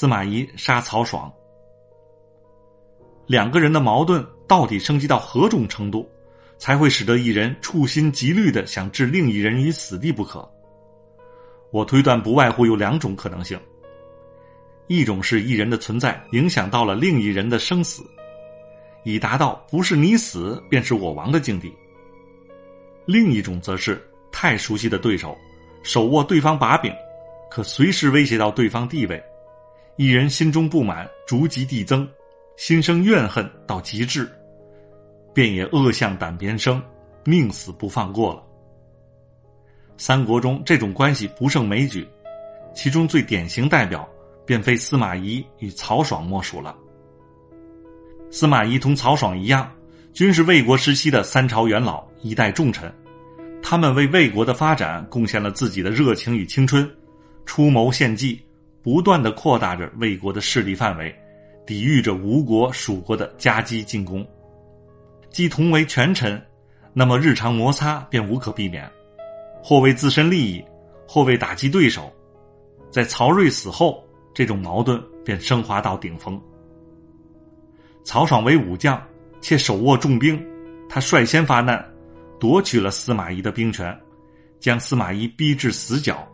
司马懿杀曹爽。两个人的矛盾到底升级到何种程度，才会使得一人处心积虑的想置另一人于死地不可？我推断不外乎有两种可能性：一种是一人的存在影响到了另一人的生死，以达到不是你死便是我亡的境地；另一种则是太熟悉的对手，手握对方把柄，可随时威胁到对方地位，一人心中不满逐级递增。心生怨恨到极致，便也恶向胆边生，宁死不放过了。三国中这种关系不胜枚举，其中最典型代表便非司马懿与曹爽莫属了。司马懿同曹爽一样，均是魏国时期的三朝元老，一代重臣，他们为魏国的发展贡献了自己的热情与青春，出谋献计，不断的扩大着魏国的势力范围。抵御着吴国、蜀国的夹击进攻，既同为权臣，那么日常摩擦便无可避免，或为自身利益，或为打击对手。在曹睿死后，这种矛盾便升华到顶峰。曹爽为武将，且手握重兵，他率先发难，夺取了司马懿的兵权，将司马懿逼至死角，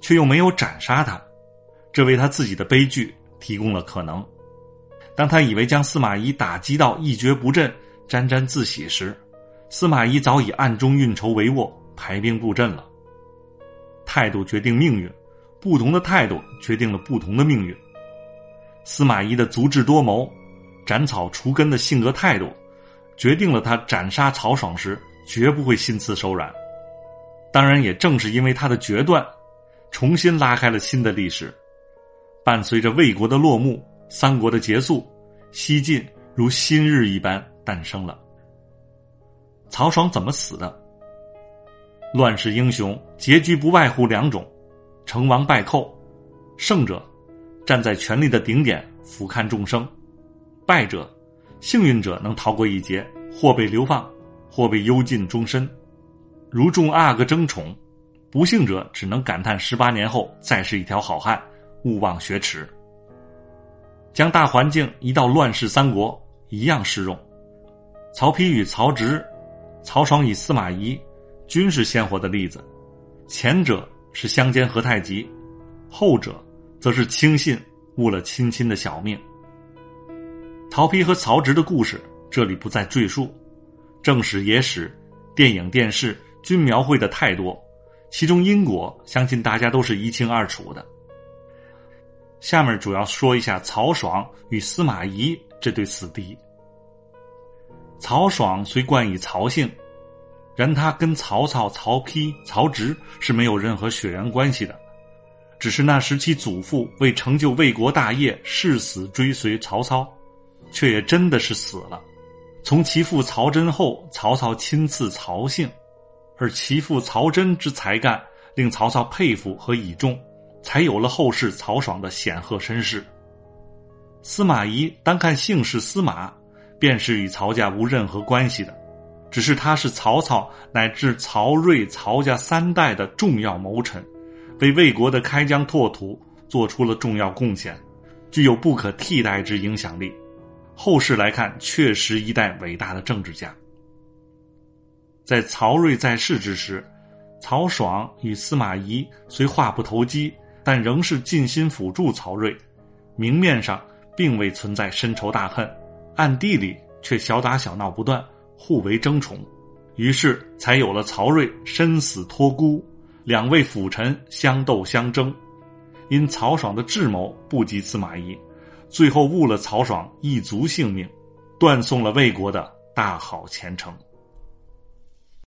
却又没有斩杀他，这为他自己的悲剧提供了可能。当他以为将司马懿打击到一蹶不振、沾沾自喜时，司马懿早已暗中运筹帷幄、排兵布阵了。态度决定命运，不同的态度决定了不同的命运。司马懿的足智多谋、斩草除根的性格态度，决定了他斩杀曹爽时绝不会心慈手软。当然，也正是因为他的决断，重新拉开了新的历史，伴随着魏国的落幕。三国的结束，西晋如新日一般诞生了。曹爽怎么死的？乱世英雄结局不外乎两种：成王败寇，胜者站在权力的顶点俯瞰众生；败者，幸运者能逃过一劫，或被流放，或被幽禁终身，如众阿哥争宠；不幸者只能感叹十八年后再是一条好汉，勿忘雪耻。将大环境移到乱世三国，一样适用。曹丕与曹植，曹爽与司马懿，均是鲜活的例子。前者是相煎何太急，后者则是轻信误了亲亲的小命。曹丕和曹植的故事，这里不再赘述。正史、野史、电影、电视均描绘的太多，其中因果，相信大家都是一清二楚的。下面主要说一下曹爽与司马懿这对死敌。曹爽虽冠以曹姓，然他跟曹操、曹丕、曹植是没有任何血缘关系的，只是那时其祖父为成就魏国大业誓死追随曹操，却也真的是死了。从其父曹真后，曹操亲赐曹姓，而其父曹真之才干令曹操佩服和倚重。才有了后世曹爽的显赫身世。司马懿单看姓氏司马，便是与曹家无任何关系的，只是他是曹操乃至曹睿曹家三代的重要谋臣，为魏国的开疆拓土做出了重要贡献，具有不可替代之影响力。后世来看，确实一代伟大的政治家。在曹睿在世之时，曹爽与司马懿虽话不投机。但仍是尽心辅助曹睿，明面上并未存在深仇大恨，暗地里却小打小闹不断，互为争宠，于是才有了曹睿身死托孤，两位辅臣相斗相争。因曹爽的智谋不及司马懿，最后误了曹爽一族性命，断送了魏国的大好前程。